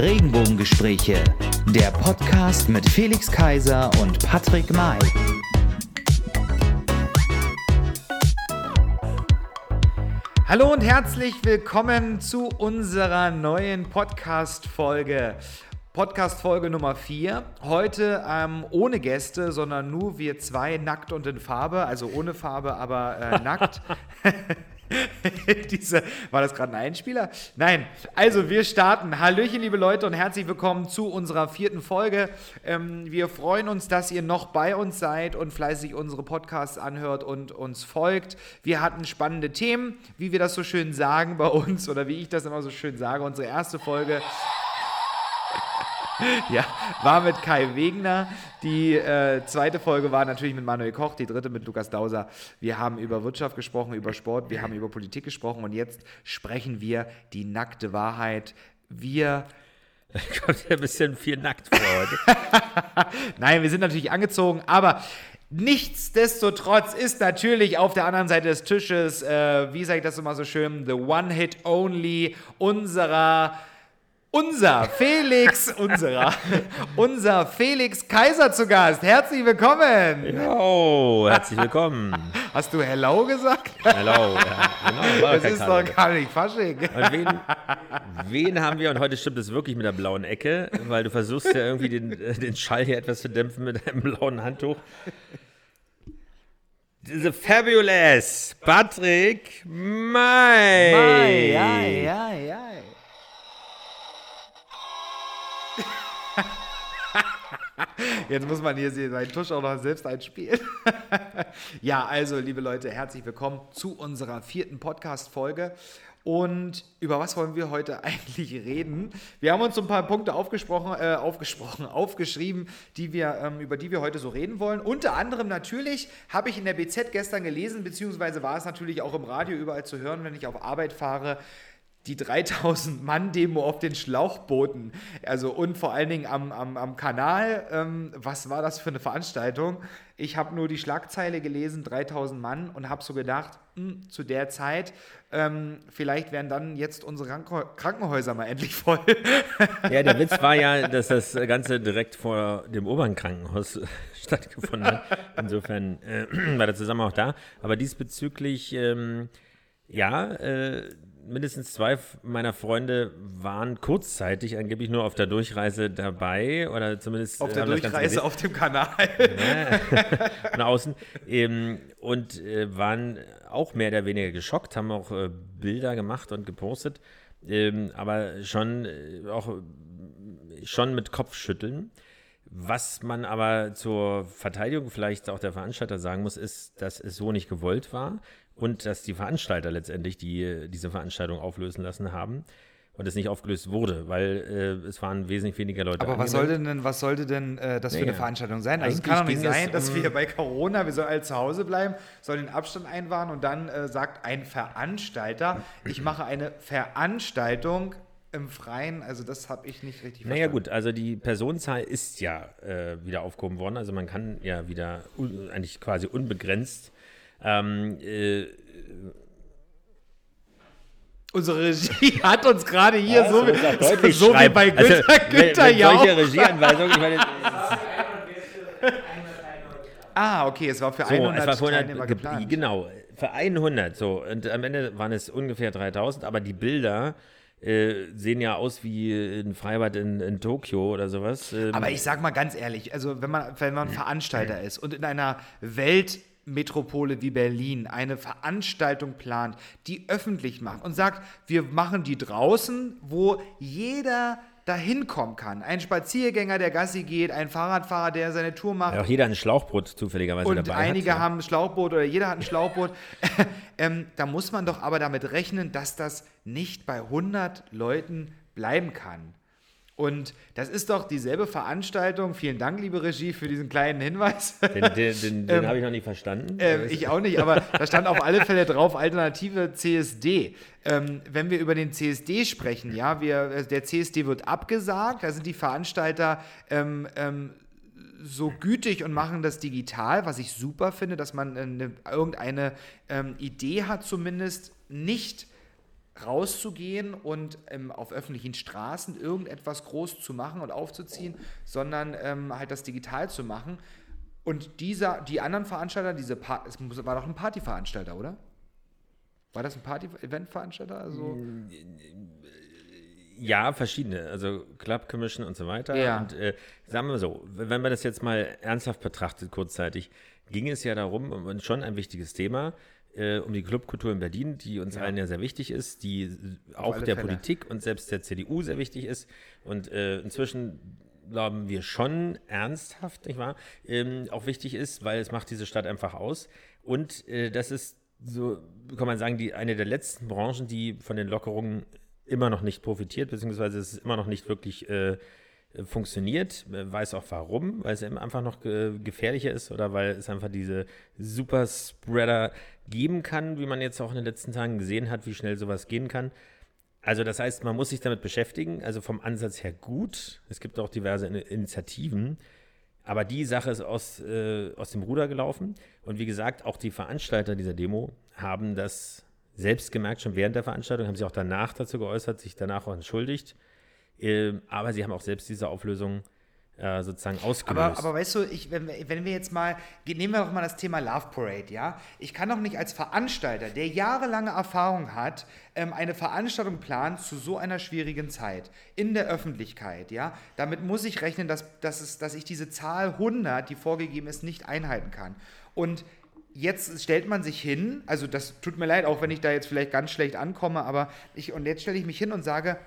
Regenbogengespräche, der Podcast mit Felix Kaiser und Patrick May. Hallo und herzlich willkommen zu unserer neuen Podcast-Folge. Podcast-Folge Nummer 4. Heute ähm, ohne Gäste, sondern nur wir zwei nackt und in Farbe. Also ohne Farbe, aber äh, nackt. Diese, war das gerade ein Einspieler? Nein. Also wir starten. Hallöchen, liebe Leute, und herzlich willkommen zu unserer vierten Folge. Ähm, wir freuen uns, dass ihr noch bei uns seid und fleißig unsere Podcasts anhört und uns folgt. Wir hatten spannende Themen, wie wir das so schön sagen bei uns oder wie ich das immer so schön sage. Unsere erste Folge ja, war mit Kai Wegner. Die äh, zweite Folge war natürlich mit Manuel Koch, die dritte mit Lukas Dauser. Wir haben über Wirtschaft gesprochen, über Sport, wir haben über Politik gesprochen und jetzt sprechen wir die nackte Wahrheit. Wir Kommt ja ein bisschen viel nackt vor heute. Nein, wir sind natürlich angezogen, aber nichtsdestotrotz ist natürlich auf der anderen Seite des Tisches, äh, wie sage ich das immer so schön, the one hit only unserer unser Felix, unserer, unser Felix Kaiser zu Gast. Herzlich willkommen. Jo, herzlich willkommen. Hast du Hello gesagt? Hello, ja, genau. War Das ist doch gar nicht Fasching. Und wen, wen haben wir? Und heute stimmt es wirklich mit der blauen Ecke, weil du versuchst ja irgendwie den, äh, den Schall hier etwas zu dämpfen mit einem blauen Handtuch. The Fabulous Patrick May. Ei, ei, ei, ei. Jetzt muss man hier seinen Tusch auch noch selbst einspielen. ja, also, liebe Leute, herzlich willkommen zu unserer vierten Podcast-Folge. Und über was wollen wir heute eigentlich reden? Wir haben uns ein paar Punkte aufgesprochen, äh, aufgesprochen, aufgeschrieben, die wir, ähm, über die wir heute so reden wollen. Unter anderem natürlich habe ich in der BZ gestern gelesen, beziehungsweise war es natürlich auch im Radio überall zu hören, wenn ich auf Arbeit fahre, die 3000 Mann Demo auf den Schlauchbooten, also und vor allen Dingen am, am, am Kanal. Ähm, was war das für eine Veranstaltung? Ich habe nur die Schlagzeile gelesen, 3000 Mann, und habe so gedacht, hm, zu der Zeit, ähm, vielleicht werden dann jetzt unsere Krankenhä Krankenhäuser mal endlich voll. Ja, der Witz war ja, dass das Ganze direkt vor dem Obernkrankenhaus stattgefunden hat. Insofern äh, war der Zusammenhang auch da. Aber diesbezüglich, ähm, ja, äh, mindestens zwei meiner Freunde waren kurzzeitig angeblich nur auf der Durchreise dabei oder zumindest auf der Durchreise auf dem Kanal. von außen ähm, und äh, waren auch mehr oder weniger geschockt, haben auch äh, Bilder gemacht und gepostet, ähm, aber schon äh, auch schon mit Kopfschütteln. Was man aber zur Verteidigung vielleicht auch der Veranstalter sagen muss, ist, dass es so nicht gewollt war und dass die Veranstalter letztendlich die, diese Veranstaltung auflösen lassen haben und es nicht aufgelöst wurde, weil äh, es waren wesentlich weniger Leute Aber was angemeldet. sollte denn, was sollte denn äh, das für Naja. eine Veranstaltung sein? Also es kann doch nicht sein, dass um- wir bei Corona, wir sollen alle zu Hause bleiben, sollen den Abstand einwahren und dann äh, sagt ein Veranstalter, ich mache eine Veranstaltung im Freien. Also das habe ich nicht richtig Naja gut, also die Personenzahl ist ja äh, wieder aufgehoben worden. Also man kann ja wieder eigentlich quasi unbegrenzt. Ähm, äh, Unsere Regie hat uns gerade hier so, wie, so wie bei Günther, also, Günther Jauch. solche Regieanweisungen, ich meine, Ah, okay, es war für so, 100, es war Teilnehmer ge- geplant. genau, für 100 so und am Ende waren es ungefähr 3000, aber die Bilder äh, sehen ja aus wie ein Freibad in, in Tokio oder sowas. Ähm, Aber ich sag mal ganz ehrlich, also wenn man, wenn man Veranstalter ist und in einer Weltmetropole wie Berlin eine Veranstaltung plant, die öffentlich macht und sagt, wir machen die draußen, wo jeder dahin kommen kann. Ein Spaziergänger, der Gassi geht, ein Fahrradfahrer, der seine Tour macht, ja, auch jeder ein Schlauchboot zufälligerweise und dabei einige hat. haben ein Schlauchboot oder jeder hat ein Schlauchboot. ähm, da muss man doch aber damit rechnen, dass das nicht bei 100 Leuten bleiben kann. Und das ist doch dieselbe Veranstaltung. Vielen Dank, liebe Regie, für diesen kleinen Hinweis. Den, den, den, den Ähm, habe ich noch nicht verstanden. Ähm, ich auch nicht, aber da stand auf alle Fälle drauf Alternative CSD. Ähm, wenn wir über den CSD sprechen, ja, wir, äh, der CSD wird abgesagt, da sind die Veranstalter ähm, ähm, so gütig und machen das digital, was ich super finde, dass man eine, irgendeine ähm, Idee hat, zumindest nicht rauszugehen und ähm, auf öffentlichen Straßen irgendetwas groß zu machen und aufzuziehen, sondern ähm, halt das digital zu machen. Und dieser, die anderen Veranstalter, diese pa es war doch ein Partyveranstalter, oder? War das ein Party-Event-Veranstalter? Also ja, verschiedene. Also Club Commission und so weiter. Ja. Und äh, sagen wir mal so, wenn man das jetzt mal ernsthaft betrachtet, kurzzeitig, ging es ja darum, und schon ein wichtiges Thema, äh, um die Clubkultur in Berlin, die uns Ja. allen ja sehr wichtig ist, die auch alle der Fälle. Politik und selbst der CDU sehr wichtig ist. Und äh, inzwischen glauben wir schon ernsthaft, nicht wahr, ähm, auch wichtig ist, weil es macht diese Stadt einfach aus. Und äh, das ist so, kann man sagen, die, eine der letzten Branchen, die von den Lockerungen immer noch nicht profitiert, beziehungsweise es ist immer noch nicht wirklich äh, funktioniert. Äh, Weiß auch warum, weil es eben einfach noch ge gefährlicher ist oder weil es einfach diese Superspreader geben kann, wie man jetzt auch in den letzten Tagen gesehen hat, wie schnell sowas gehen kann. Also das heißt, man muss sich damit beschäftigen, also vom Ansatz her gut. Es gibt auch diverse In Initiativen, aber die Sache ist aus, äh, aus dem Ruder gelaufen. Und wie gesagt, auch die Veranstalter dieser Demo haben das selbst gemerkt, schon während der Veranstaltung, haben sich auch danach dazu geäußert, sich danach auch entschuldigt. Ähm, aber sie haben auch selbst diese Auflösung äh, sozusagen ausgelöst. Aber, aber weißt du, ich, wenn, wir, wenn wir jetzt mal, nehmen wir doch mal das Thema Love Parade, ja? Ich kann doch nicht als Veranstalter, der jahrelange Erfahrung hat, ähm, eine Veranstaltung planen zu so einer schwierigen Zeit in der Öffentlichkeit, ja? Damit muss ich rechnen, dass, dass, es, dass ich diese Zahl 100, die vorgegeben ist, nicht einhalten kann. Und jetzt stellt man sich hin, also das tut mir leid, auch wenn ich da jetzt vielleicht ganz schlecht ankomme, aber ich, und jetzt stelle ich mich hin und sage,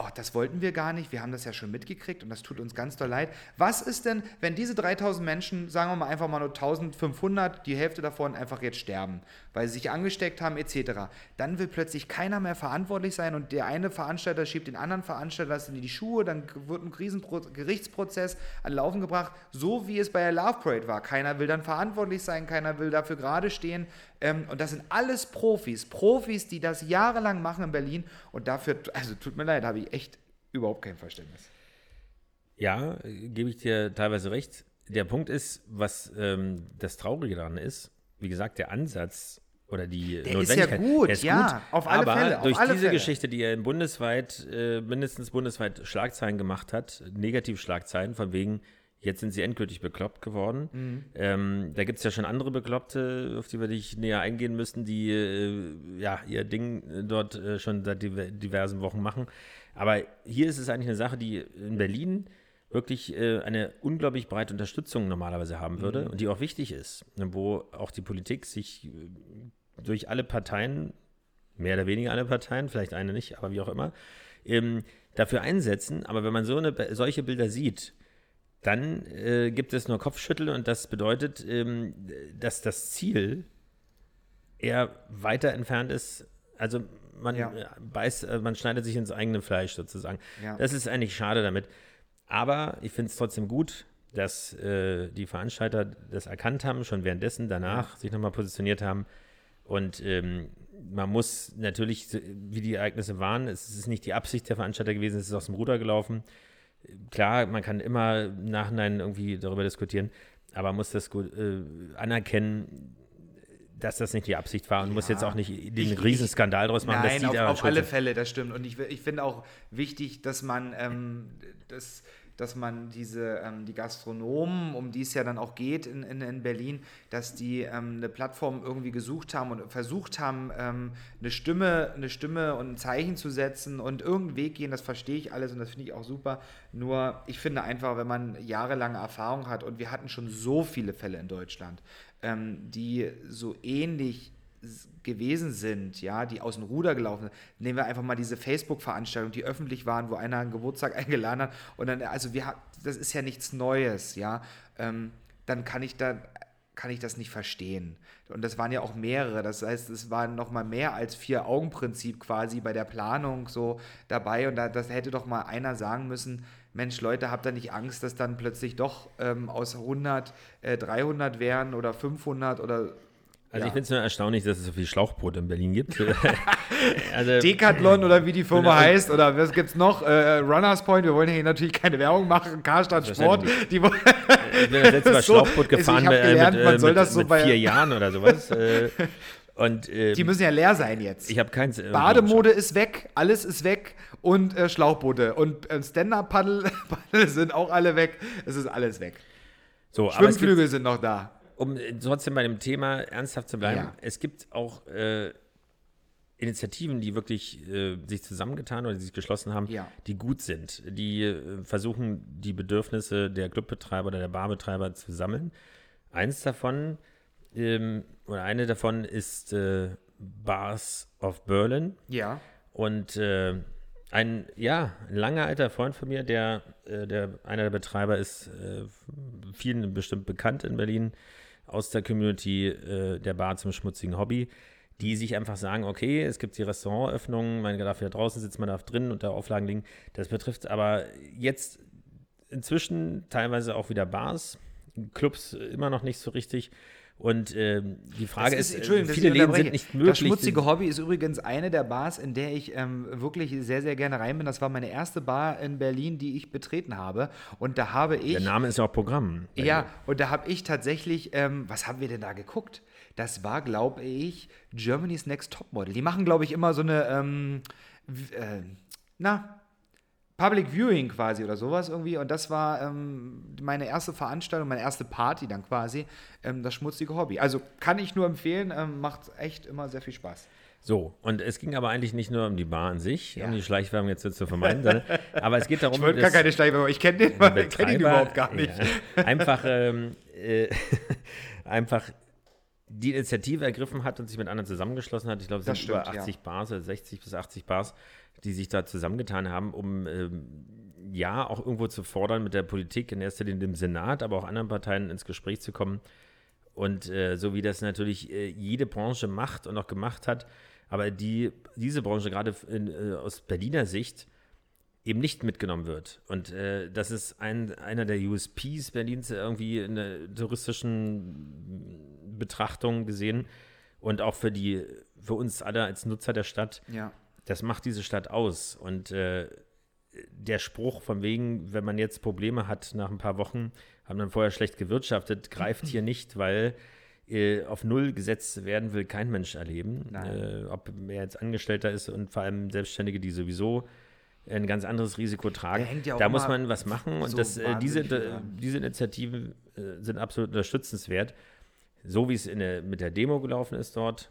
oh, das wollten wir gar nicht, wir haben das ja schon mitgekriegt und das tut uns ganz doll leid. Was ist denn, wenn diese 3000 Menschen, sagen wir mal einfach mal nur 1500, die Hälfte davon einfach jetzt sterben, weil sie sich angesteckt haben etc., dann will plötzlich keiner mehr verantwortlich sein und der eine Veranstalter schiebt den anderen Veranstalter in die Schuhe, dann wird ein Riesenpro Gerichtsprozess an Laufen gebracht, so wie es bei der Love Parade war. Keiner will dann verantwortlich sein, keiner will dafür gerade stehen. Ähm, und das sind alles Profis, Profis, die das jahrelang machen in Berlin und dafür, also tut mir leid, habe ich echt überhaupt kein Verständnis. Ja, gebe ich dir teilweise recht. Der Punkt ist, was ähm, das Traurige daran ist, wie gesagt, der Ansatz oder die Der ist ja Notwendigkeit, gut, ist ja, gut, auf alle aber Fälle, auf durch alle diese Fälle. Geschichte, die er in bundesweit, äh, mindestens bundesweit Schlagzeilen gemacht hat, Negativschlagzeilen, von wegen, jetzt sind sie endgültig bekloppt geworden. Mhm. Ähm, da gibt es ja schon andere Bekloppte, auf die wir nicht näher eingehen müssen, die äh, ja ihr Ding äh, dort äh, schon seit diver- diversen Wochen machen. Aber hier ist es eigentlich eine Sache, die in Berlin wirklich äh, eine unglaublich breite Unterstützung normalerweise haben würde und die auch wichtig ist, ne, wo auch die Politik sich äh, durch alle Parteien, mehr oder weniger alle Parteien, vielleicht eine nicht, aber wie auch immer, ähm, dafür einsetzen. Aber wenn man so eine, solche Bilder sieht, dann äh, gibt es nur Kopfschütteln und das bedeutet, ähm, dass das Ziel eher weiter entfernt ist. Also man Ja. äh, beißt, äh, man schneidet sich ins eigene Fleisch sozusagen. Ja. Das ist eigentlich schade damit. Aber ich finde es trotzdem gut, dass äh, die Veranstalter das erkannt haben, schon währenddessen, danach sich nochmal positioniert haben. Und ähm, man muss natürlich, wie die Ereignisse waren, es ist nicht die Absicht der Veranstalter gewesen, es ist aus dem Ruder gelaufen. Klar, man kann immer im Nachhinein irgendwie darüber diskutieren, aber man muss das gut äh, anerkennen, dass das nicht die Absicht war und muss jetzt auch nicht den Ich- Riesenskandal draus machen, Nein, auf, auf alle. Fälle, das stimmt. Und ich, ich finde auch wichtig, dass man, ähm, das, dass man diese, ähm, die Gastronomen, um die es ja dann auch geht in, in, in Berlin, dass die ähm, eine Plattform irgendwie gesucht haben und versucht haben, ähm, eine Stimme, eine Stimme und ein Zeichen zu setzen und irgendeinen Weg gehen, das verstehe ich alles und das finde ich auch super. Nur ich finde einfach, wenn man jahrelange Erfahrung hat und wir hatten schon so viele Fälle in Deutschland, ähm, die so ähnlich gewesen sind, ja, die aus dem Ruder gelaufen sind. Nehmen wir einfach mal diese Facebook-Veranstaltung, die öffentlich waren, wo einer einen Geburtstag eingeladen hat und dann, also wir das ist ja nichts Neues, ja, ähm, dann kann ich da kann ich das nicht verstehen. Und das waren ja auch mehrere. Das heißt, es waren noch mal mehr als vier Augen-Prinzip quasi bei der Planung so dabei. Und da, das hätte doch mal einer sagen müssen, Mensch, Leute, habt ihr nicht Angst, dass dann plötzlich doch ähm, aus 100 äh, 300 wären oder 500 oder Also Ja. ich finde es nur erstaunlich, dass es so viel Schlauchbrot in Berlin gibt. also, Decathlon oder wie die Firma heißt oder was gibt's noch? Äh, Runners Point, wir wollen hier natürlich keine Werbung machen. Karstadt Sport, die ich bin das letzte Mal so- Schlauchboot also gefahren ich hab mit, gelernt, äh, mit, das so mit bei- vier Jahren oder sowas. äh, Und äh, Die müssen ja leer sein jetzt. ich habe keins. Bademode ist weg, alles ist weg und äh, Schlauchboote und äh, Stand-Up-Paddle Paddle sind auch alle weg. Es ist alles weg. So, aber es gibt, Schwimmflügel sind noch da. Um äh, trotzdem bei dem Thema ernsthaft zu bleiben, Ja. es gibt auch äh, Initiativen, die wirklich äh, sich zusammengetan oder die sich geschlossen haben, Ja. die gut sind, die äh, versuchen, die Bedürfnisse der Clubbetreiber oder der Barbetreiber zu sammeln. Eins davon ähm, oder eine davon ist äh, Bars of Berlin. Ja. Und äh, ein, ja, ein langer alter Freund von mir, der, der einer der Betreiber ist, vielen bestimmt bekannt in Berlin, aus der Community äh, der Bar zum schmutzigen Hobby, die sich einfach sagen, okay, es gibt die Restaurantöffnungen, man darf ja draußen sitzen, man darf drinnen unter Auflagen liegen. Das betrifft aber jetzt inzwischen teilweise auch wieder Bars, Clubs immer noch nicht so richtig. Und ähm, die Frage Das ist, Entschuldigung, dass viele ich Läden sind nicht möglich. Das schmutzige Hobby ist übrigens eine der Bars, in der ich ähm, wirklich sehr, sehr gerne rein bin. Das war meine erste Bar in Berlin, die ich betreten habe. Und da habe ich. der Name ist ja auch Programm. Ja, und da habe ich tatsächlich, ähm, was haben wir denn da geguckt? Das war, glaube ich, Germany's Next Topmodel. Die machen, glaube ich, immer so eine, ähm, äh, na, Public Viewing quasi oder sowas irgendwie. Und das war ähm, meine erste Veranstaltung, meine erste Party dann quasi, ähm, das schmutzige Hobby. Also kann ich nur empfehlen, ähm, macht echt immer sehr viel Spaß. So, und es ging aber eigentlich nicht nur um die Bar an sich, Ja. um die Schleichwerbung jetzt zu vermeiden, sondern, aber es geht darum, Ich wollte gar keine Schleichwerbung, ich kenne den, kenn ihn Betreiber, überhaupt gar nicht. Ja, einfach, ähm, äh, einfach die Initiative ergriffen hat und sich mit anderen zusammengeschlossen hat. Ich glaube, es Das sind über stimmt, ja. 80 Bars oder 60 bis 80 Bars, die sich da zusammengetan haben, um ähm, ja auch irgendwo zu fordern, mit der Politik, in erster Linie dem Senat, aber auch anderen Parteien ins Gespräch zu kommen. Und äh, so wie das natürlich äh, jede Branche macht und auch gemacht hat, aber die, diese Branche gerade in, äh, aus Berliner Sicht eben nicht mitgenommen wird. Und äh, das ist ein, einer der USPs Berlins irgendwie in der touristischen Betrachtung gesehen und auch für die, für uns alle als Nutzer der Stadt, Ja. das macht diese Stadt aus. Und äh, der Spruch von wegen, wenn man jetzt Probleme hat nach ein paar Wochen, haben dann vorher schlecht gewirtschaftet, greift hier nicht, weil äh, auf Null gesetzt werden will kein Mensch erleben. Äh, ob er jetzt Angestellter ist und vor allem Selbstständige, die sowieso ein ganz anderes Risiko tragen. Ja da muss man was machen und so das, äh, diese, dran. diese Initiativen äh, sind absolut unterstützenswert. So wie es in der, mit der Demo gelaufen ist dort,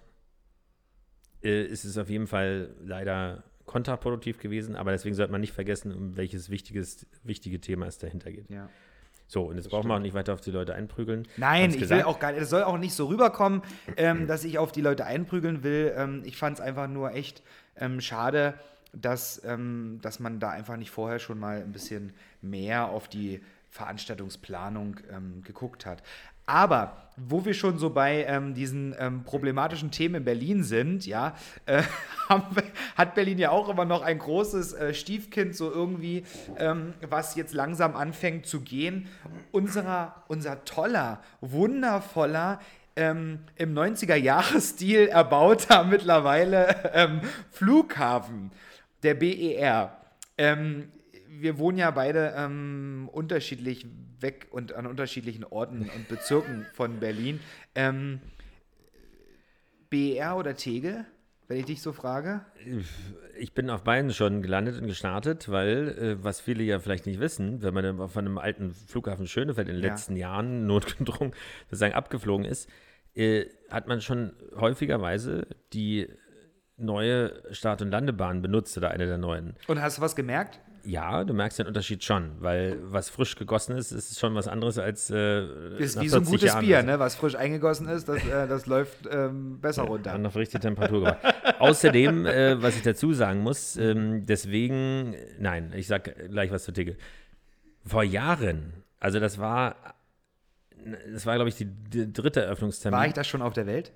äh, ist es auf jeden Fall leider kontraproduktiv gewesen, aber deswegen sollte man nicht vergessen, um welches wichtiges, wichtige Thema es dahinter geht. ja. So, und jetzt brauchen wir auch nicht weiter auf die Leute einprügeln. Nein, ich will auch gar nicht, es soll auch nicht so rüberkommen, ähm, dass ich auf die Leute einprügeln will. Ähm, ich fand es einfach nur echt ähm, schade, dass, ähm, dass man da einfach nicht vorher schon mal ein bisschen mehr auf die Veranstaltungsplanung ähm, geguckt hat. Aber wo wir schon so bei ähm, diesen ähm, problematischen Themen in Berlin sind, ja, äh, wir, hat Berlin ja auch immer noch ein großes äh, Stiefkind, so irgendwie, ähm, was jetzt langsam anfängt zu gehen. Unserer, unser toller, wundervoller, ähm, im 90er-Jahres-Stil erbauter mittlerweile ähm, Flughafen, der BER. Ähm, wir wohnen ja beide unterschiedlich weg und an unterschiedlichen Orten und Bezirken von Berlin. Ähm, BER oder Tegel, wenn ich dich so frage? Ich bin auf beiden schon gelandet und gestartet, weil, äh, was viele ja vielleicht nicht wissen, wenn man von einem alten Flughafen Schönefeld in den Ja. letzten Jahren notgedrungen sozusagen abgeflogen ist, äh, hat man schon häufigerweise die neue Start- und Landebahn benutzt oder eine der neuen. Und hast du was gemerkt? Ja, du merkst den Unterschied schon, weil was frisch gegossen ist, ist schon was anderes als äh, Ist wie so ein 40 gutes Jahren. Bier, ne? Was frisch eingegossen ist, das, äh, das läuft ähm, besser runter. An auf richtige Temperatur gebracht. Außerdem, äh, was ich dazu sagen muss, ähm, deswegen, nein, ich sag gleich was zu Ticke. Vor Jahren, also das war, das war, glaube ich, die, die dritte Eröffnungstermin. War ich da schon auf der Welt?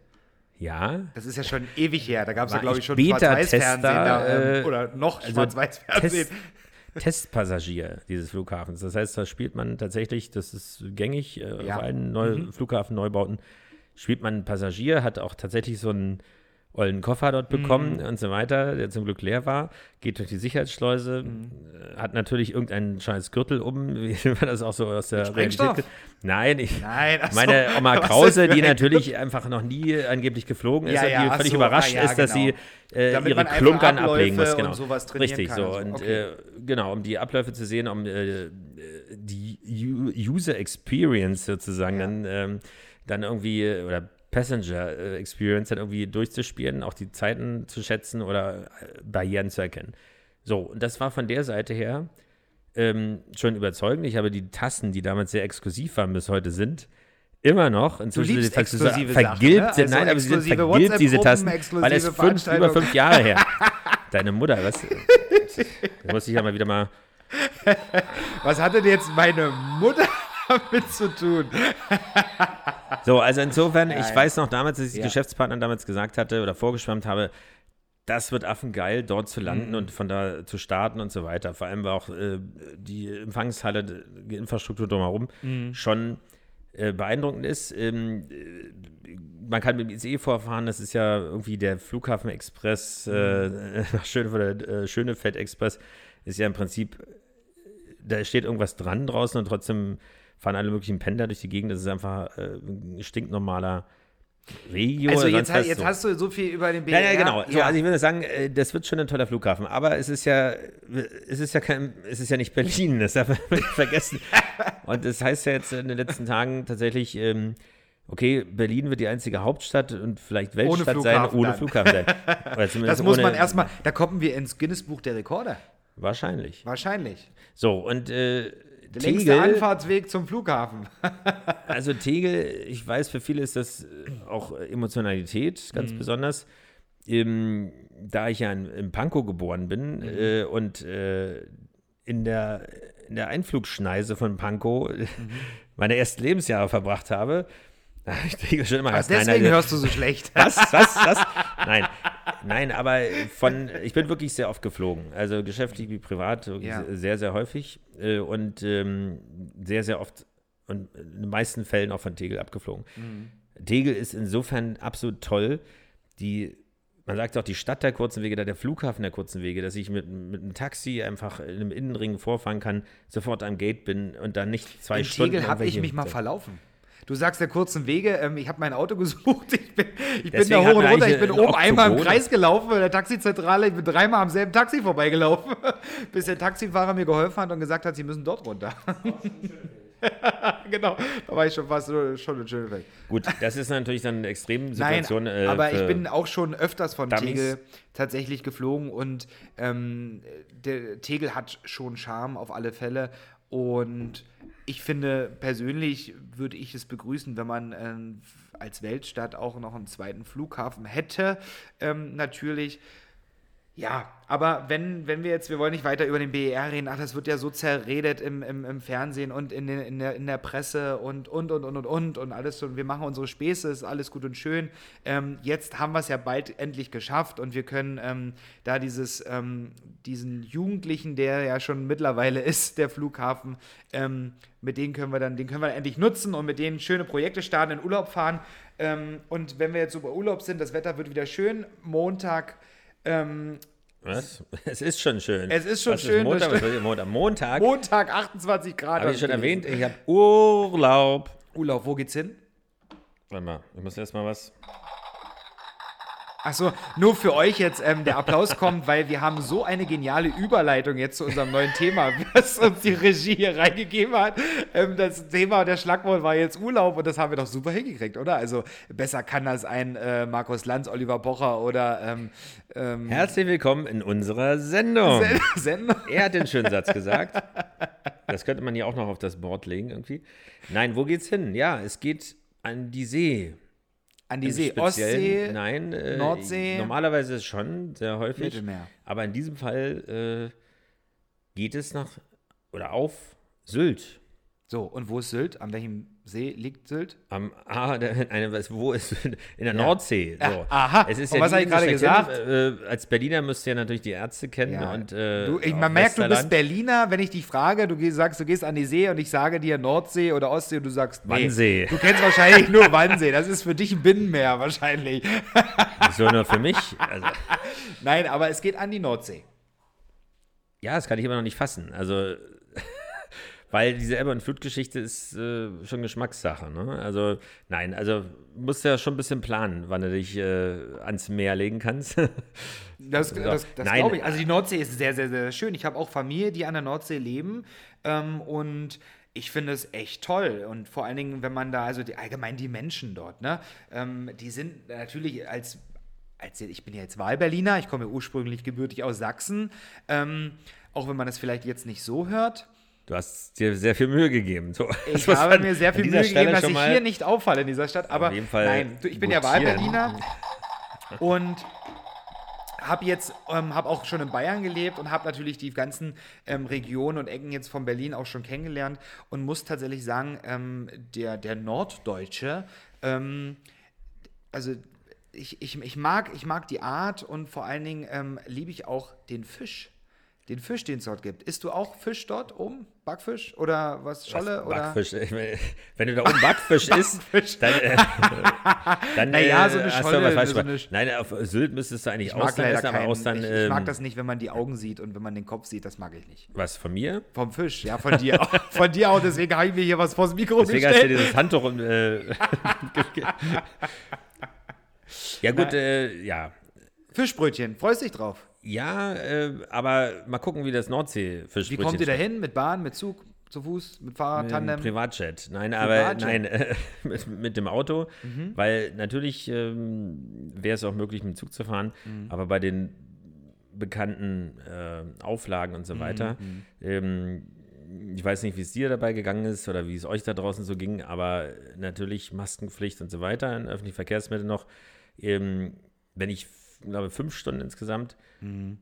ja, Das ist ja schon ewig her. Da gab es ja, glaube ich schon Schwarz-Weiß-Fernsehen. da, äh, ähm, oder noch also Schwarz-Weiß-Fernsehen. Testpassagier dieses Flughafens. Das heißt, da spielt man tatsächlich, das ist gängig äh, Ja. auf allen Neu Mhm. Flughafenneubauten, spielt man Passagier, hat auch tatsächlich so ein ollen Koffer dort bekommen Mhm. und so weiter, der zum Glück leer war, geht durch die Sicherheitsschleuse, Mhm. hat natürlich irgendeinen scheiß Gürtel um, wie man das auch so aus der kennt. Nein, ich, Nein, ach so. meine Oma Krause, die natürlich einfach noch nie angeblich geflogen ist Ja, und die völlig so, überrascht ja, ist, dass genau. sie äh, ihre Klunkern ablegen muss. Genau. Richtig, kann so. und so. Und Okay. äh, genau, um die Abläufe zu sehen, um äh, die U User Experience sozusagen dann, ähm, dann irgendwie, äh, oder Passenger äh, Experience dann irgendwie durchzuspielen, auch die Zeiten zu schätzen oder äh, Barrieren zu erkennen. So, und das war von der Seite her ähm, schon überzeugend. Ich habe die Tassen, die damals sehr exklusiv waren, bis heute sind, immer noch. Inzwischen sind exklusive Sachen, vergilbt ne? sind. Also Nein, aber sie sind vergilbt, diese Tassen, weil es fünf, über fünf Jahre her. Deine Mutter, was? Da muss ich ja mal wieder mal. Was hatte denn jetzt meine Mutter damit zu tun? So, also insofern, ich Nein. weiß noch damals, dass ich Ja. Geschäftspartner damals gesagt hatte oder vorgeschwärmt habe, das wird affengeil, dort zu landen Mhm. und von da zu starten und so weiter. Vor allem war auch äh, die Empfangshalle, die Infrastruktur drumherum Mhm. schon äh, beeindruckend ist. Ähm, äh, man kann mit dem ICE vorfahren, das ist ja irgendwie der Flughafen Express, äh, Mhm. Schönefeld, äh, Schönefeld Express, ist ja im Prinzip, da steht irgendwas dran draußen und trotzdem fahren alle möglichen Pendler durch die Gegend. Das ist einfach äh, ein stinknormaler Regio. Also jetzt, was. jetzt so. hast du so viel über den BR. Ja, ja, genau. So, Ja. also ich würde sagen, äh, das wird schon ein toller Flughafen. Aber es ist ja, es ist ja kein, es ist ja nicht Berlin, das darf man nicht vergessen. Und das heißt ja jetzt in den letzten Tagen tatsächlich, ähm, okay, Berlin wird die einzige Hauptstadt und vielleicht Weltstadt sein, Flughafen ohne dann. Flughafen sein. Das muss ohne, man erstmal, da kommen wir ins Guinness-Buch der Rekorde. Wahrscheinlich. Wahrscheinlich. So, und äh, Der längste Tegel, Anfahrtsweg zum Flughafen. Also Tegel, ich weiß, für viele ist das auch Emotionalität ganz Mhm. besonders. Ähm, da ich ja in, in Pankow geboren bin Mhm. äh, und äh, in, der, in der Einflugschneise von Pankow Mhm. meine ersten Lebensjahre verbracht habe ich Tegel schon immer Was. Nein, deswegen nein, hörst du so schlecht. was, was, was? Nein, nein, aber von, ich bin wirklich sehr oft geflogen. Also geschäftlich wie privat, Ja. sehr, sehr häufig äh, und ähm, sehr, sehr oft und in den meisten Fällen auch von Tegel abgeflogen. Mhm. Tegel ist insofern absolut toll. Die, man sagt auch die Stadt der kurzen Wege, da der Flughafen der kurzen Wege, dass ich mit, mit einem Taxi einfach in einem Innenring vorfahren kann, sofort am Gate bin und dann nicht zwei In Stunden. Tegel habe ich mich mal verlaufen. Du sagst der kurzen Wege, ähm, ich habe mein Auto gesucht, ich bin, ich bin da hoch und runter, ich bin oben einmal im Oktogon. Kreis gelaufen in der Taxizentrale, ich bin dreimal am selben Taxi vorbeigelaufen, bis der Taxifahrer mir geholfen hat und gesagt hat, sie müssen dort runter. genau, da war ich schon fast schon in Schönefeld. Gut, das ist natürlich dann eine Nein, Extremsituation. äh, aber ich für- bin auch schon öfters von Dummies. Tegel tatsächlich geflogen und ähm, der Tegel hat schon Charme auf alle Fälle und ich finde persönlich würde ich es begrüßen, wenn man ähm, als Weltstadt auch noch einen zweiten Flughafen hätte. Ähm, natürlich. Ja, aber wenn, wenn wir jetzt, wir wollen nicht weiter über den BER reden, ach, das wird ja so zerredet im, im, im Fernsehen und in, den, in, der, in der Presse und, und, und, und, und, und, und alles und wir machen unsere Späße, ist alles gut und schön. Ähm, jetzt haben wir es ja bald endlich geschafft und wir können ähm, da dieses, ähm, diesen Jugendlichen, der ja schon mittlerweile ist, der Flughafen, ähm, mit denen können wir dann, den können wir endlich nutzen und mit denen schöne Projekte starten, in Urlaub fahren. Ähm, und wenn wir jetzt bei Urlaub sind, das Wetter wird wieder schön. Montag ähm, Was? Es ist schon schön. Es ist schon Was schön, Montag, das was ist Montag, Montag Montag 28 Grad. habe hab ich schon gelesen. erwähnt, ich habe Urlaub. Urlaub, wo geht's hin? Warte mal, ich muss erst mal was. Achso, nur für euch jetzt ähm, der Applaus kommt, weil wir haben so eine geniale Überleitung jetzt zu unserem neuen Thema, was uns die Regie hier reingegeben hat. Ähm, das Thema, der Schlagwort war jetzt Urlaub und das haben wir doch super hingekriegt, oder? Also besser kann das ein äh, Markus Lanz, Oliver Pocher oder ähm, ähm, Herzlich willkommen in unserer Sendung. Sender. Er hat den schönen Satz gesagt. Das könnte man ja auch noch auf das Board legen irgendwie. Nein, wo geht's hin? Ja, es geht an die See. An die See. Ostsee, Nein, äh, Nordsee. Normalerweise schon, sehr häufig. Mittelmeer. Aber in diesem Fall äh, geht es nach oder auf Sylt. So, und wo ist Sylt? An welchem See liegt Sylt? Am, ah, eine, wo ist in der Nordsee? So. Ja, aha. Es ist Und ja was die hab ich gerade gesagt? schlechthin. Äh, als Berliner müsst ihr natürlich die Ärzte kennen und äh, du, ich, man merkt, du bist. Berliner, wenn ich dich frage, du gehst, sagst, du gehst an die See und ich sage dir Nordsee oder Ostsee und du sagst nee. Wannsee. Du kennst wahrscheinlich nur Wannsee. Das ist für dich ein Binnenmeer wahrscheinlich. So nur für mich. Also, Nein, aber es geht an die Nordsee. ja, das kann ich immer noch nicht fassen. Also, weil diese Ebbe- und Flutgeschichte ist äh, schon Geschmackssache. Ne? Also, nein, also musst ja schon ein bisschen planen, wann du dich äh, ans Meer legen kannst. Das, das, das Nein. glaube ich. Also die Nordsee ist sehr, sehr, sehr schön. Ich habe auch Familie, die an der Nordsee leben. Ähm, und ich finde es echt toll. Und vor allen Dingen, wenn man da, also die, allgemein die Menschen dort, ne, ähm, die sind natürlich als, als ich bin ja jetzt Wahlberliner, ich komme ja ursprünglich gebürtig aus Sachsen. Ähm, auch wenn man das vielleicht jetzt nicht so hört. Du hast dir sehr viel Mühe gegeben. So, Ich habe mir sehr viel Mühe Stelle gegeben, dass ich hier nicht auffalle in dieser Stadt. Aber jeden Fall nein, ich bin ja. Wahlberliner und habe jetzt ähm, habe auch schon in Bayern gelebt und habe natürlich die ganzen ähm, Regionen und Ecken jetzt von Berlin auch schon kennengelernt und muss tatsächlich sagen, ähm, der, der Norddeutsche, ähm, also ich, ich, ich, mag, ich mag die Art und vor allen Dingen ähm, liebe ich auch den Fisch. Den Fisch, den es dort gibt. Isst du auch Fisch dort oben? Backfisch oder was? Scholle? oder? Backfisch. Wenn du da oben Backfisch isst, dann, äh, dann Naja, äh, so eine hast du Scholle, was falsch so eine. Nein, auf Sylt müsstest du eigentlich Ich Austern essen, aber keinen, Austern, ich, ich mag ähm, das nicht, wenn man die Augen sieht und wenn man den Kopf sieht, das mag ich nicht. was von mir? Vom Fisch, ja, von dir auch. Von dir auch, deswegen habe ich mir hier was vors Mikro Deswegen hast du gestellt. dieses Handtuch und, äh, Ja gut, äh, ja. Fischbrötchen, freust dich drauf. Ja, äh, aber mal gucken, wie das Nordsee-Fischbrötchen Wie kommt ihr da hin? Mit Bahn, mit Zug, zu Fuß, mit Fahrrad, Tandem? dem Privatjet. Nein, aber Privatjet. nein, äh, mit, mit dem Auto, Mhm. weil natürlich ähm, wäre es auch möglich, mit dem Zug zu fahren, Mhm. aber bei den bekannten äh, Auflagen Mhm, und so weiter, ähm, ich weiß nicht, wie es dir dabei gegangen ist oder wie es euch da draußen so ging, aber natürlich Maskenpflicht und so weiter in öffentlichen Verkehrsmitteln noch. Ähm, wenn ich, glaube fünf Stunden insgesamt Mhm.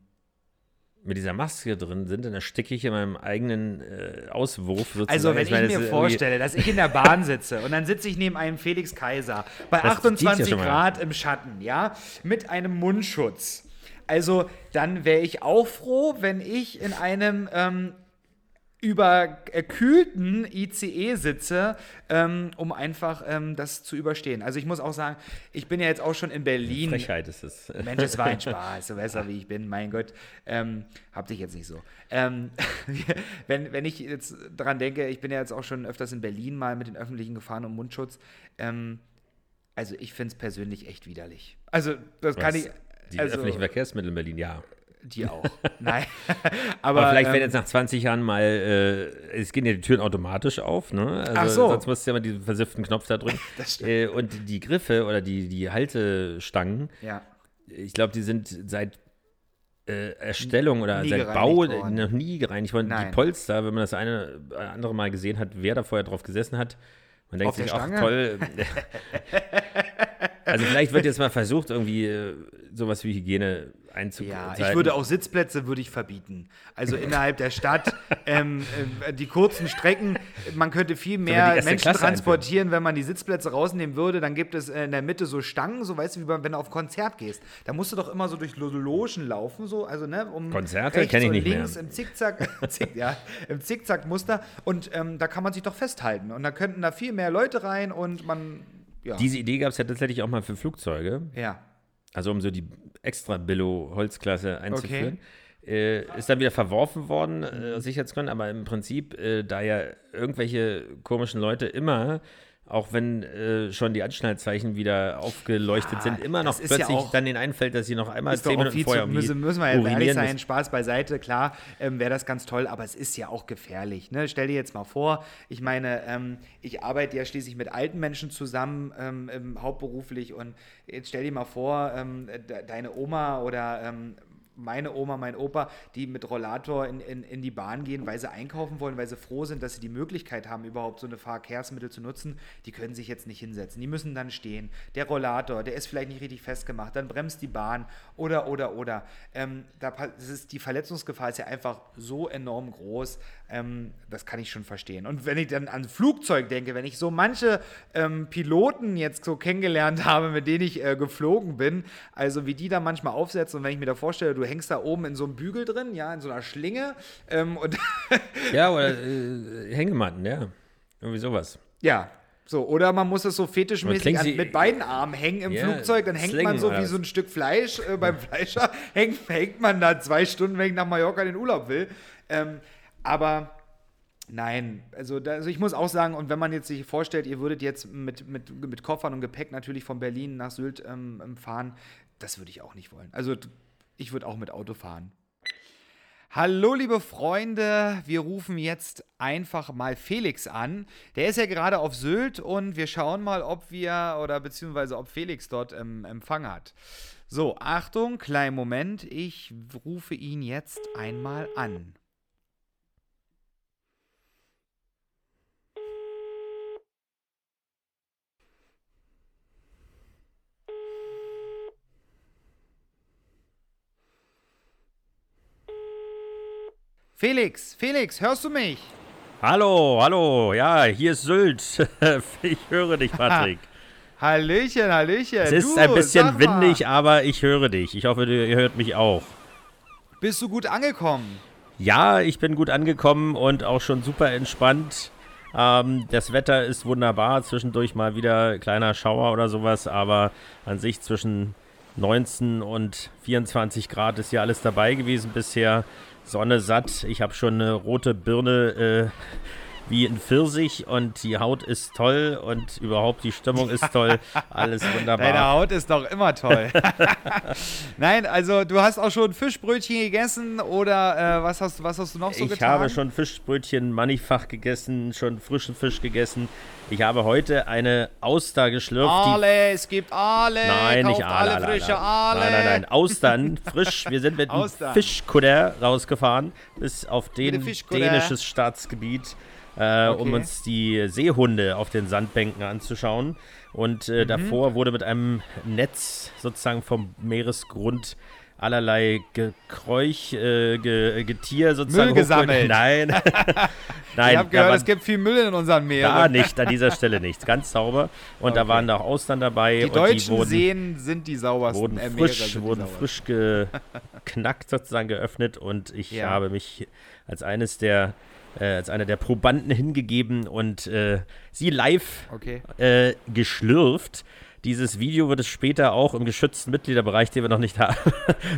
mit dieser Maske drin sind, dann ersticke ich in meinem eigenen äh, Auswurf sozusagen. Also, wenn ich, meine, mir das vorstelle, dass ich in der Bahn sitze und dann sitze ich neben einem Felix Kaiser bei Das zieht ja 28 schon mal. Grad im Schatten, ja, mit einem Mundschutz. Also, dann wäre ich auch froh, wenn ich in einem ähm, überkühlten ICE sitze, ähm, um einfach ähm, das zu überstehen. Also ich muss auch sagen, ich bin ja jetzt auch schon in Berlin. Frechheit ist es. Mensch, es war ein Spaß, so besser wie ich bin, mein Gott. Ähm, hab dich jetzt nicht so. Ähm, wenn, wenn ich jetzt dran denke, ich bin ja jetzt auch schon öfters in Berlin mal mit den Öffentlichen gefahren und Mundschutz. Ähm, also ich finde es persönlich echt widerlich. Also das kann Was? ich. Die also, öffentlichen Verkehrsmittel in Berlin, ja. Die auch. Nein. Aber, Aber vielleicht, ähm, wenn jetzt nach 20 Jahren mal, äh, es gehen ja die Türen automatisch auf, ne? Also Ach so. Sonst musst du ja mal diesen versifften Knopf da drücken. Das stimmt. äh, und die Griffe oder die, die Haltestangen, Ja. ich glaube, die sind seit äh, Erstellung oder Nie seit Bau worden. noch nie gereinigt worden. Die Polster, wenn man das eine oder andere Mal gesehen hat, wer da vorher drauf gesessen hat, man denkt Auf sich, ach toll. also vielleicht wird jetzt mal versucht, irgendwie äh, sowas wie Hygiene einzubauen. Ja, ich würde auch Sitzplätze würde ich verbieten. Also innerhalb der Stadt, ähm, äh, die kurzen Strecken, man könnte viel mehr Menschen Klasse transportieren, wenn man die Sitzplätze rausnehmen würde. Dann gibt es äh, in der Mitte so Stangen, so weißt du, wie bei- wenn du auf Konzert gehst. Da musst du doch immer so durch Lo- Logen laufen, so, also ne, um Konzerte rechts kenn ich nicht mehr. links im Zickzack, Zick, ja, im Zickzack-Muster. Und ähm, da kann man sich doch festhalten. Und da könnten da viel mehr Leute rein und man, ja, Diese Idee gab es ja tatsächlich auch mal für Flugzeuge. ja. Also um so die extra Billo-Holzklasse einzuführen. Äh, ist dann wieder verworfen worden, äh, aus Sicherheitsgründen, aber im Prinzip, äh, da ja irgendwelche komischen Leute immer, auch wenn äh, schon die Anschnallzeichen wieder aufgeleuchtet Ja, sind, immer noch ist ja plötzlich auch- dann den einfällt, dass sie noch einmal ist zehn Minuten vorher zu, müssen, müssen wir ja ehrlich sein, müssen. Spaß beiseite, klar, ähm, wäre das ganz toll, aber es ist ja auch gefährlich. Ne? Stell dir jetzt mal vor, ich meine, ähm, ich arbeite ja schließlich mit alten Menschen zusammen, ähm, ähm, hauptberuflich und jetzt stell dir mal vor, ähm, de deine Oma oder ähm, meine Oma, mein Opa, die mit Rollator in, in, in die Bahn gehen, weil sie einkaufen wollen, weil sie froh sind, dass sie die Möglichkeit haben, überhaupt so eine Verkehrsmittel zu nutzen, die können sich jetzt nicht hinsetzen. Die müssen dann stehen. Der Rollator, der ist vielleicht nicht richtig festgemacht, dann bremst die Bahn oder, oder, oder. Ähm, da, das ist, die Verletzungsgefahr ist ja einfach so enorm groß. Ähm, das kann ich schon verstehen. Und wenn ich dann an Flugzeug denke, wenn ich so manche ähm, Piloten jetzt so kennengelernt habe, mit denen ich äh, geflogen bin, also wie die da manchmal aufsetzen und wenn ich mir da vorstelle, du hängst da oben in so einem Bügel drin, ja, in so einer Schlinge ähm, und ja, oder äh, Hängematten, ja. Irgendwie sowas. Ja, so, oder man muss es so fetischmäßig an, mit beiden Armen hängen im yeah, Flugzeug, dann hängt man so wie so ein Stück Fleisch äh, beim Fleischer, hängt, hängt man da zwei Stunden, wenn ich nach Mallorca in den Urlaub will. Ähm, aber nein, also, da, also ich muss auch sagen, und wenn man jetzt sich vorstellt, ihr würdet jetzt mit, mit, mit Koffern und Gepäck natürlich von Berlin nach Sylt ähm, ähm fahren, das würde ich auch nicht wollen. Also ich würde auch mit Auto fahren. Hallo liebe Freunde, wir rufen jetzt einfach mal Felix an. Der ist ja gerade auf Sylt und wir schauen mal, ob wir oder beziehungsweise ob Felix dort ähm, Empfang hat. So, Achtung, kleinen Moment, ich rufe ihn jetzt einmal an. Felix, Felix, hörst du mich? Hallo, hallo, ja, hier ist Sylt. ich höre dich, Patrick. Hallöchen, Hallöchen. Es ist du, ein bisschen windig, aber ich höre dich. Ich hoffe, ihr hört mich auch. Bist du gut angekommen? Ja, ich bin gut angekommen und auch schon super entspannt. Ähm, das Wetter ist wunderbar, zwischendurch mal wieder kleiner Schauer oder sowas, aber an sich zwischen 19 und 24 Grad ist ja alles dabei gewesen bisher. Sonne satt. Ich habe schon eine rote Birne äh, wie ein Pfirsich und die Haut ist toll und überhaupt die Stimmung ist toll. Alles wunderbar. Deine Haut ist doch immer toll. Nein, also du hast auch schon Fischbrötchen gegessen oder äh, was, hast, was hast du noch so ich getan? Ich habe schon Fischbrötchen mannigfach gegessen, schon frischen Fisch gegessen. Ich habe heute eine Auster geschlürft. Alle, es gibt alle. Nein, nicht alle, alle, frische alle. Nein, nein, nein, Austern, frisch. Wir sind mit einem Fischkutter rausgefahren bis auf den dänisches Staatsgebiet, äh, okay. um uns die Seehunde auf den Sandbänken anzuschauen. Und äh, mhm. davor wurde mit einem Netz sozusagen vom Meeresgrund allerlei Gekräuch, äh, ge, Getier sozusagen. Müll gesammelt. Nein. Nein. Ich habe gehört, es gibt viel Müll in unseren Meeren. Da nicht, an dieser Stelle nicht. Ganz sauber. Und okay. da waren auch Austern dabei. Die deutschen die wurden, Seen sind die saubersten. Wurden frisch, äh, wurden frisch geknackt sozusagen geöffnet und ich ja. habe mich als eines der äh, als einer der Probanden hingegeben und äh, sie live okay. äh, geschlürft. Dieses Video wird es später auch im geschützten Mitgliederbereich, den wir noch nicht haben,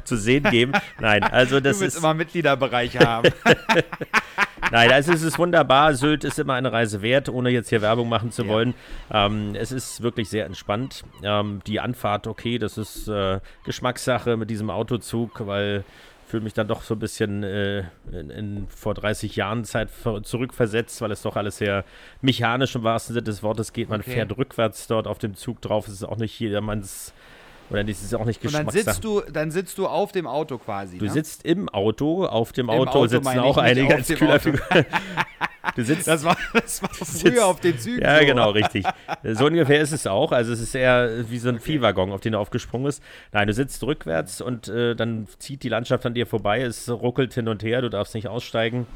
zu sehen geben. Nein, also das du willst ist immer Mitgliederbereich haben. Nein, also es ist wunderbar. Sylt ist immer eine Reise wert, ohne jetzt hier Werbung machen zu ja. wollen. Ähm, es ist wirklich sehr entspannt. Ähm, die Anfahrt, okay, das ist äh, Geschmackssache mit diesem Autozug, weil fühle mich dann doch so ein bisschen äh, in, in, vor 30 Jahren Zeit zurückversetzt, weil es doch alles sehr mechanisch im wahrsten Sinne des Wortes geht. Man okay. fährt rückwärts dort auf dem Zug drauf. Es ist auch nicht jedermanns oder das ist auch nicht Und dann sitzt du, dann sitzt du auf dem Auto quasi. Du ne? sitzt im Auto, auf dem Im Auto, Auto sitzen auch einige als Kühlerfigur. Du sitzt, das war, das war früher sitzt, auf den Zügen. Ja, so. genau, richtig. So ungefähr ist es auch. Also es ist eher wie so ein okay. Viehwaggon, auf den du aufgesprungen bist. Nein, du sitzt rückwärts und äh, dann zieht die Landschaft an dir vorbei. Es ruckelt hin und her, du darfst nicht aussteigen.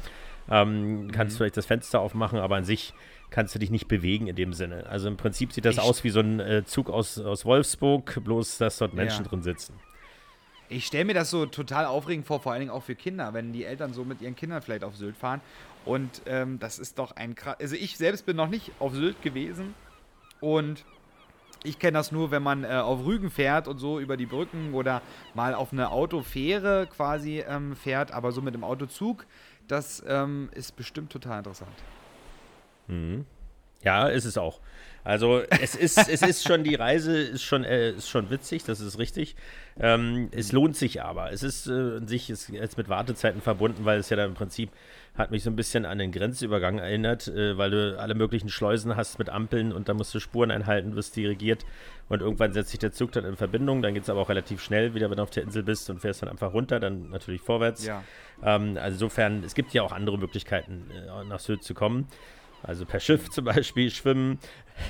Ähm, kannst mhm. vielleicht das Fenster aufmachen, aber an sich kannst du dich nicht bewegen in dem Sinne. Also im Prinzip sieht das ich aus wie so ein äh, Zug aus, aus Wolfsburg, bloß dass dort Menschen ja. drin sitzen. Ich stelle mir das so total aufregend vor, vor allen Dingen auch für Kinder, wenn die Eltern so mit ihren Kindern vielleicht auf Sylt fahren. Und ähm, das ist doch ein krass. Also ich selbst bin noch nicht auf Sylt gewesen und ich kenne das nur, wenn man äh, auf Rügen fährt und so über die Brücken oder mal auf eine Autofähre quasi ähm, fährt, aber so mit dem Autozug, das ähm, ist bestimmt total interessant. Mhm. Ja, ist es auch. Also es ist, es ist schon, die Reise ist schon, äh, ist schon witzig, das ist richtig. Ähm, es lohnt sich aber. Es ist äh, an sich ist jetzt mit Wartezeiten verbunden, weil es ja dann im Prinzip hat mich so ein bisschen an den Grenzübergang erinnert, äh, weil du alle möglichen Schleusen hast mit Ampeln und da musst du Spuren einhalten, wirst dirigiert und irgendwann setzt sich der Zug dann in Verbindung. Dann geht es aber auch relativ schnell wieder, wenn du auf der Insel bist und fährst dann einfach runter, dann natürlich vorwärts. Ja. Ähm, also insofern, es gibt ja auch andere Möglichkeiten, äh, nach Sylt zu kommen. Also per Schiff zum Beispiel, schwimmen.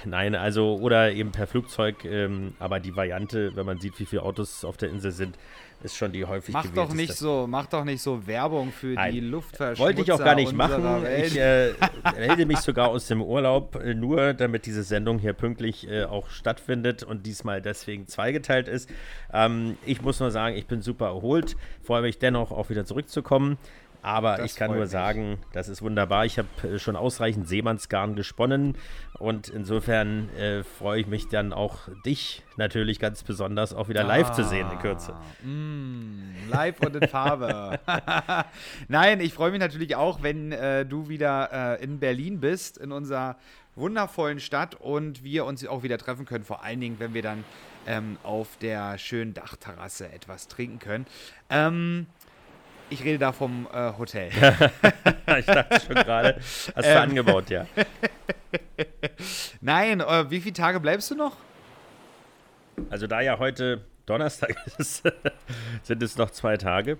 Nein, also oder eben per Flugzeug. Ähm, aber die Variante, wenn man sieht, wie viele Autos auf der Insel sind, ist schon die häufig Mach doch nicht so, mach doch nicht so Werbung für Nein. die Luftverschmutzer Wollte ich auch gar nicht machen. Welt. Ich äh, melde mich sogar aus dem Urlaub, äh, nur damit diese Sendung hier pünktlich äh, auch stattfindet und diesmal deswegen zweigeteilt ist. Ähm, ich muss nur sagen, ich bin super erholt, freue mich dennoch auch wieder zurückzukommen. Aber Das ich kann nur mich. sagen, das ist wunderbar. Ich habe äh, schon ausreichend Seemannsgarn gesponnen und insofern äh, freue ich mich dann auch, dich natürlich ganz besonders auch wieder live zu sehen in Kürze. Mm, live und in Farbe. Nein, ich freue mich natürlich auch, wenn äh, du wieder äh, in Berlin bist, in unserer wundervollen Stadt und wir uns auch wieder treffen können. Vor allen Dingen, wenn wir dann ähm, auf der schönen Dachterrasse etwas trinken können. Ähm, ich rede da vom äh, Hotel. ich dachte schon gerade, hast du Ähm. angebaut, ja. Nein, äh, wie viele Tage bleibst du noch? Also da ja heute Donnerstag ist, sind es noch zwei Tage.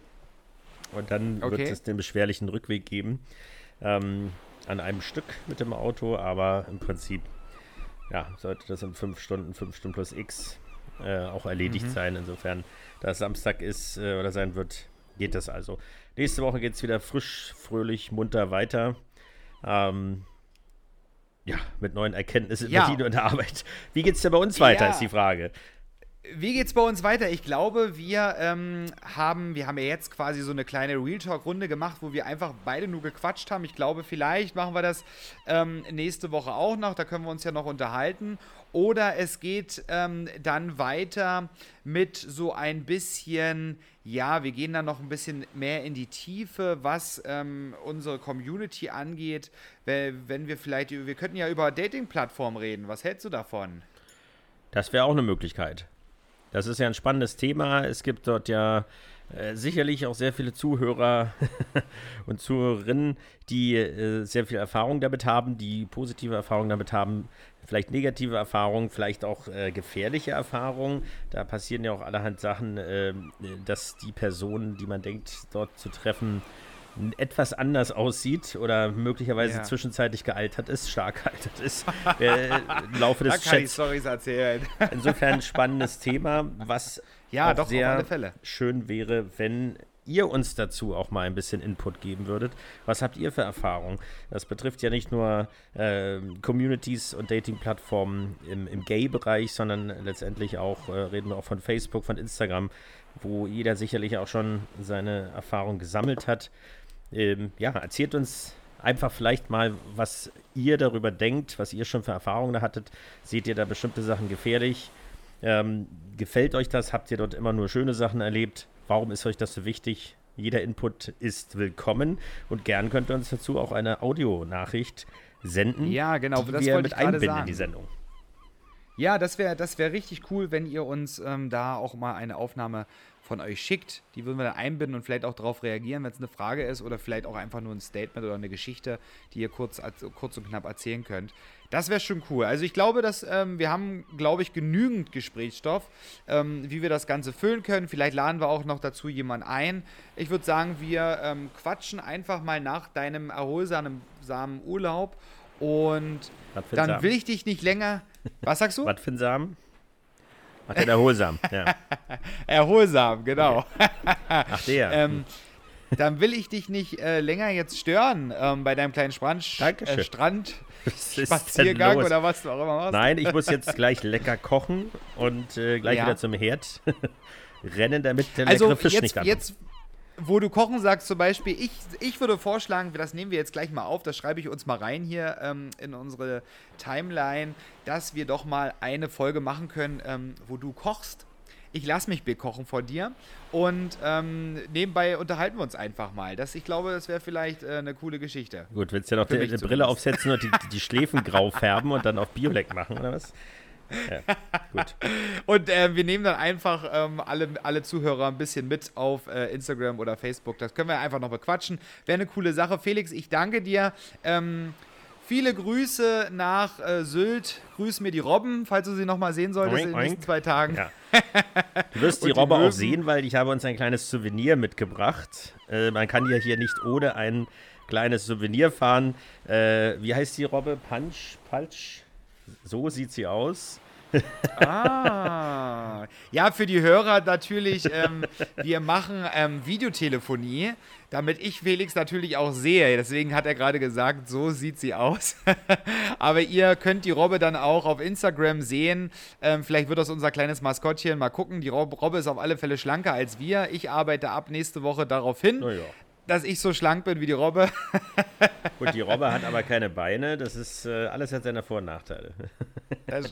Und dann Okay. wird es den beschwerlichen Rückweg geben. Ähm, an einem Stück mit dem Auto, aber im Prinzip, ja, sollte das in fünf Stunden, fünf Stunden plus X äh, auch erledigt Mhm. sein. Insofern, da es Samstag ist äh, oder sein wird, geht das also. Nächste Woche geht es wieder frisch, fröhlich, munter weiter. Ähm, ja, mit neuen Erkenntnissen in Ja. Und der Arbeit. Wie geht es denn bei uns weiter, Ja. ist die Frage. Wie geht's bei uns weiter? Ich glaube, wir ähm, haben, wir haben ja jetzt quasi so eine kleine Real Talk-Runde gemacht, wo wir einfach beide nur gequatscht haben. Ich glaube, vielleicht machen wir das ähm, nächste Woche auch noch. Da können wir uns ja noch unterhalten. Oder es geht ähm, dann weiter mit so ein bisschen, ja, wir gehen dann noch ein bisschen mehr in die Tiefe, was ähm, unsere Community angeht. Wenn wenn wir vielleicht, wir könnten ja über Dating-Plattformen reden. Was hältst du davon? Das wäre auch eine Möglichkeit. Das ist ja ein spannendes Thema. Es gibt dort ja äh, sicherlich auch sehr viele Zuhörer und Zuhörerinnen, die äh, sehr viel Erfahrung damit haben, die positive Erfahrungen damit haben, vielleicht negative Erfahrungen, vielleicht auch äh, gefährliche Erfahrungen. Da passieren ja auch allerhand Sachen, äh, dass die Person, die man denkt, dort zu treffen, etwas anders aussieht oder möglicherweise Ja. zwischenzeitlich gealtert ist, stark gealtert ist, äh, im Laufe des Da kann ich Chats. Storys erzählen. Insofern ein spannendes Thema, was Ja, doch, auf sehr alle Fälle. schön wäre, wenn ihr uns dazu auch mal ein bisschen Input geben würdet. Was habt ihr für Erfahrungen? Das betrifft ja nicht nur ähm, Communities und Dating-Plattformen im, im Gay-Bereich, sondern letztendlich auch, äh, reden wir auch von Facebook, von Instagram, wo jeder sicherlich auch schon seine Erfahrung gesammelt hat. Ähm, ja, erzählt uns einfach vielleicht mal, was ihr darüber denkt, was ihr schon für Erfahrungen da hattet. Seht ihr da bestimmte Sachen gefährlich? Ähm, gefällt euch das? Habt ihr dort immer nur schöne Sachen erlebt? Warum ist euch das so wichtig? Jeder Input ist willkommen und gern könnt ihr uns dazu auch eine Audionachricht senden, Ja, genau, die das wir mit einbinden in sagen. die Sendung. Ja, das wäre das wär richtig cool, wenn ihr uns ähm, da auch mal eine Aufnahme von euch schickt. Die würden wir dann einbinden und vielleicht auch darauf reagieren, wenn es eine Frage ist oder vielleicht auch einfach nur ein Statement oder eine Geschichte, die ihr kurz, kurz und knapp erzählen könnt. Das wäre schon cool. Also ich glaube, dass ähm, wir haben, glaube ich, genügend Gesprächsstoff, ähm, wie wir das Ganze füllen können. Vielleicht laden wir auch noch dazu jemanden ein. Ich würde sagen, wir ähm, quatschen einfach mal nach deinem erholsamen samen Urlaub und dann will ich dich nicht länger. Was sagst du? Was für ein Samen? Ach, der erholsam. ja. Erholsam, genau. Ach, der. ähm, dann will ich dich nicht äh, länger jetzt stören ähm, bei deinem kleinen Strand, äh, Strand Spaziergang oder was du auch immer machst. Nein, ich muss jetzt gleich lecker kochen und äh, gleich Ja. wieder zum Herd rennen, damit der also leckere Fisch jetzt, nicht ankommt. jetzt, wo du kochen sagst zum Beispiel, ich, ich würde vorschlagen, das nehmen wir jetzt gleich mal auf, das schreibe ich uns mal rein hier ähm, in unsere Timeline, dass wir doch mal eine Folge machen können, ähm, wo du kochst. ich lasse mich bekochen vor dir und ähm, nebenbei unterhalten wir uns einfach mal. Das, ich glaube, das wäre vielleicht äh, eine coole Geschichte. Gut, willst du ja noch die, die Brille aufsetzen und die, die Schläfen grau färben und dann auf Biolek machen, oder was? Ja, gut. Und äh, wir nehmen dann einfach ähm, alle, alle Zuhörer ein bisschen mit auf äh, Instagram oder Facebook. Das können wir einfach noch bequatschen. Wäre eine coole Sache. Felix, ich danke dir. Ähm, Viele Grüße nach äh, Sylt. Grüß mir die Robben, falls du sie nochmal sehen solltest oink, in den nächsten zwei Tagen. Ja. Du wirst die Robbe auch sehen, weil ich habe uns ein kleines Souvenir mitgebracht. Äh, man kann ja hier nicht ohne ein kleines Souvenir fahren. Äh, wie heißt die Robbe? Punch? Palch? So sieht sie aus ah. Ja, für die Hörer natürlich, ähm, wir machen ähm, Videotelefonie, damit ich Felix natürlich auch sehe. Deswegen hat er gerade gesagt, so sieht sie aus. Aber ihr könnt die Robbe dann auch auf Instagram sehen. Ähm, vielleicht wird das unser kleines Maskottchen. Mal gucken. Die Robbe ist auf alle Fälle schlanker als wir. Ich arbeite ab nächste Woche darauf hin. Ja dass ich so schlank bin wie die Robbe. Gut, die Robbe hat aber keine Beine. Das ist äh, alles hat seine Vor- und Nachteile. Das,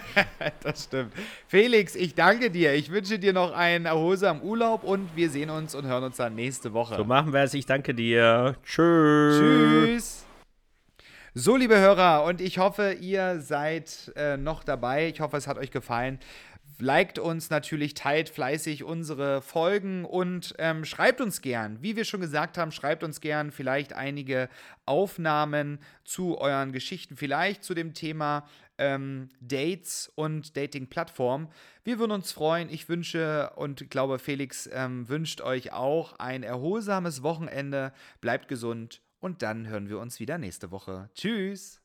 das, stimmt. Felix, ich danke dir. Ich wünsche dir noch einen erholsamen Urlaub und wir sehen uns und hören uns dann nächste Woche. So machen wir es. Ich danke dir. Tschüss. Tschüss. So, liebe Hörer, und ich hoffe, ihr seid äh, noch dabei. Ich hoffe, es hat euch gefallen liked uns natürlich, teilt fleißig unsere Folgen und ähm, schreibt uns gern. Wie wir schon gesagt haben, schreibt uns gern vielleicht einige Aufnahmen zu euren Geschichten, vielleicht zu dem Thema ähm, Dates und Dating-Plattformen. Wir würden uns freuen. Ich wünsche und glaube, Felix ähm, wünscht euch auch ein erholsames Wochenende. Bleibt gesund und dann hören wir uns wieder nächste Woche. Tschüss.